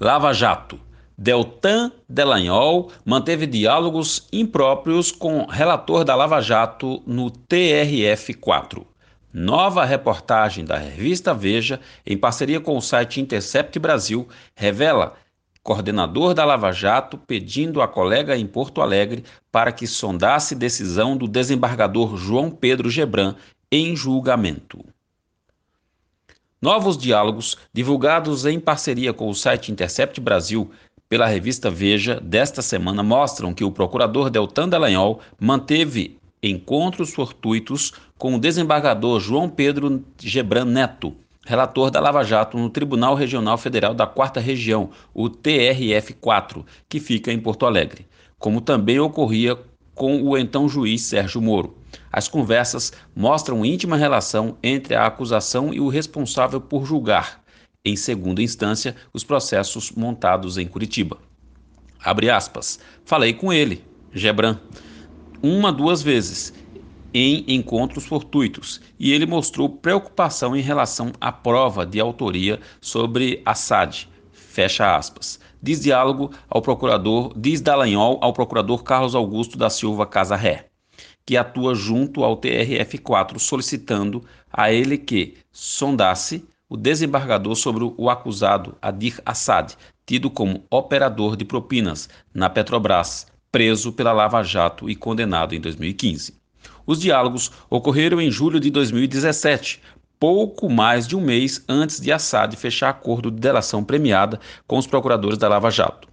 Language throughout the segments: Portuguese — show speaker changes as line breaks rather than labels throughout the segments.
Lava Jato. Deltan Delanhol manteve diálogos impróprios com relator da Lava Jato no TRF4. Nova reportagem da revista Veja, em parceria com o site Intercept Brasil, revela coordenador da Lava Jato pedindo a colega em Porto Alegre para que sondasse decisão do desembargador João Pedro Gebran em julgamento. Novos diálogos, divulgados em parceria com o site Intercept Brasil pela revista Veja desta semana, mostram que o procurador Deltan Dallagnol manteve encontros fortuitos com o desembargador João Pedro Gebran Neto, relator da Lava Jato no Tribunal Regional Federal da Quarta Região, o TRF4, que fica em Porto Alegre, como também ocorria com o então juiz Sérgio Moro. As conversas mostram íntima relação entre a acusação e o responsável por julgar, em segunda instância, os processos montados em Curitiba. Abre aspas. Falei com ele, Gebran, uma, duas vezes, em encontros fortuitos, e ele mostrou preocupação em relação à prova de autoria sobre Assad. Fecha aspas. Diz diálogo ao procurador, diz Dallagnol ao procurador Carlos Augusto da Silva Casarré que atua junto ao TRF4 solicitando a ele que sondasse o desembargador sobre o acusado Adir Assad, tido como operador de propinas na Petrobras, preso pela Lava Jato e condenado em 2015. Os diálogos ocorreram em julho de 2017, pouco mais de um mês antes de Assad fechar acordo de delação premiada com os procuradores da Lava Jato.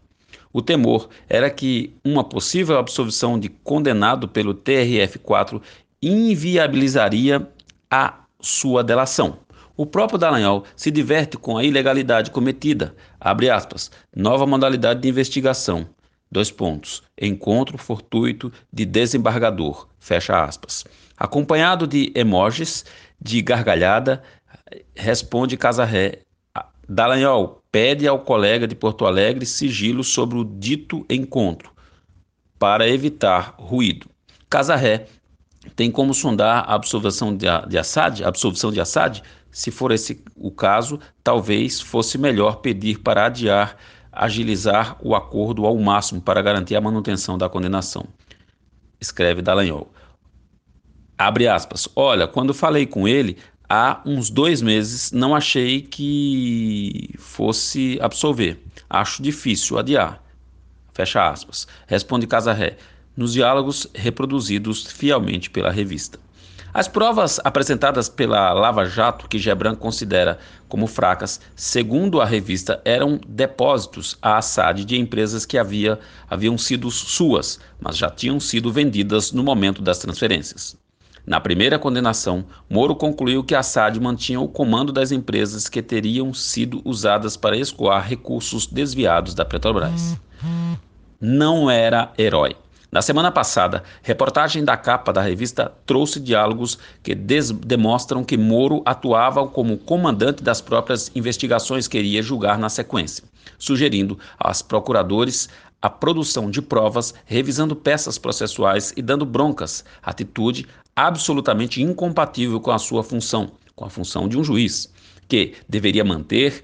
O temor era que uma possível absolvição de condenado pelo TRF4 inviabilizaria a sua delação. O próprio Dallagnol se diverte com a ilegalidade cometida. Abre aspas. Nova modalidade de investigação. Dois pontos. Encontro fortuito de desembargador. Fecha aspas. Acompanhado de emojis de gargalhada, responde Casarré. Dallagnol, pede ao colega de Porto Alegre sigilo sobre o dito encontro, para evitar ruído. Casarré tem como sondar a absolvição de, de Assad, a absolvição de Assad? Se for esse o caso, talvez fosse melhor pedir para adiar, agilizar o acordo ao máximo para garantir a manutenção da condenação. Escreve Dallagnol. Abre aspas. Olha, quando falei com ele, há uns dois meses não achei que fosse absolver. Acho difícil adiar. Fecha aspas. Responde Casarré, nos diálogos reproduzidos fielmente pela revista. As provas apresentadas pela Lava Jato, que Gebran considera como fracas, segundo a revista, eram depósitos à Assad de empresas que havia, haviam sido suas, mas já tinham sido vendidas no momento das transferências. Na primeira condenação, Moro concluiu que Assad mantinha o comando das empresas que teriam sido usadas para escoar recursos desviados da Petrobras. Não era herói. Na semana passada, reportagem da capa da revista trouxe diálogos que demonstram que Moro atuava como comandante das próprias investigações que iria julgar na sequência, sugerindo aos procuradores a produção de provas, revisando peças processuais e dando broncas, atitude absolutamente incompatível com a sua função, com a função de um juiz, que deveria manter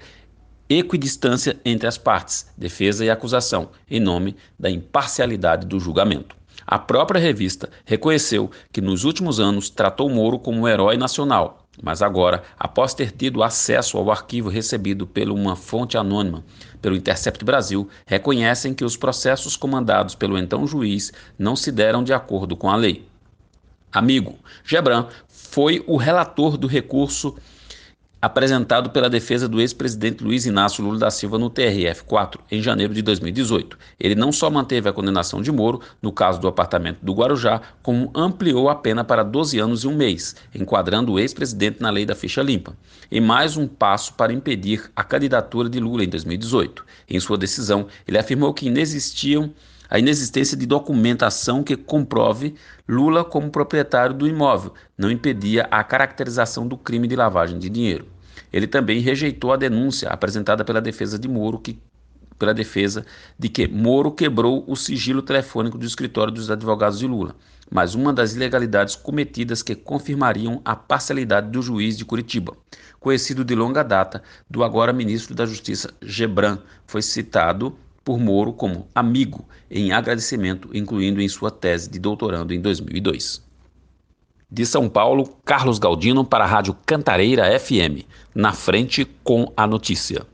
equidistância entre as partes, defesa e acusação, em nome da imparcialidade do julgamento. A própria revista reconheceu que nos últimos anos tratou Moro como um herói nacional, mas agora, após ter tido acesso ao arquivo recebido por uma fonte anônima pelo Intercept Brasil, reconhecem que os processos comandados pelo então juiz não se deram de acordo com a lei. Amigo, Gebran foi o relator do recurso apresentado pela defesa do ex-presidente Luiz Inácio Lula da Silva no TRF-4 em janeiro de 2018. Ele não só manteve a condenação de Moro no caso do apartamento do Guarujá, como ampliou a pena para 12 anos e um mês, enquadrando o ex-presidente na lei da ficha limpa. E mais um passo para impedir a candidatura de Lula em 2018. Em sua decisão, ele afirmou que inexistiam a inexistência de documentação que comprove Lula como proprietário do imóvel não impedia a caracterização do crime de lavagem de dinheiro. Ele também rejeitou a denúncia apresentada pela defesa de Moro que pela defesa de que Moro quebrou o sigilo telefônico do escritório dos advogados de Lula, mas uma das ilegalidades cometidas que confirmariam a parcialidade do juiz de Curitiba. Conhecido de longa data do agora ministro da Justiça Gebran, foi citado por Moro como amigo em agradecimento, incluindo em sua tese de doutorando em 2002. De São Paulo, Carlos Galdino para a Rádio Cantareira FM, na frente com a notícia.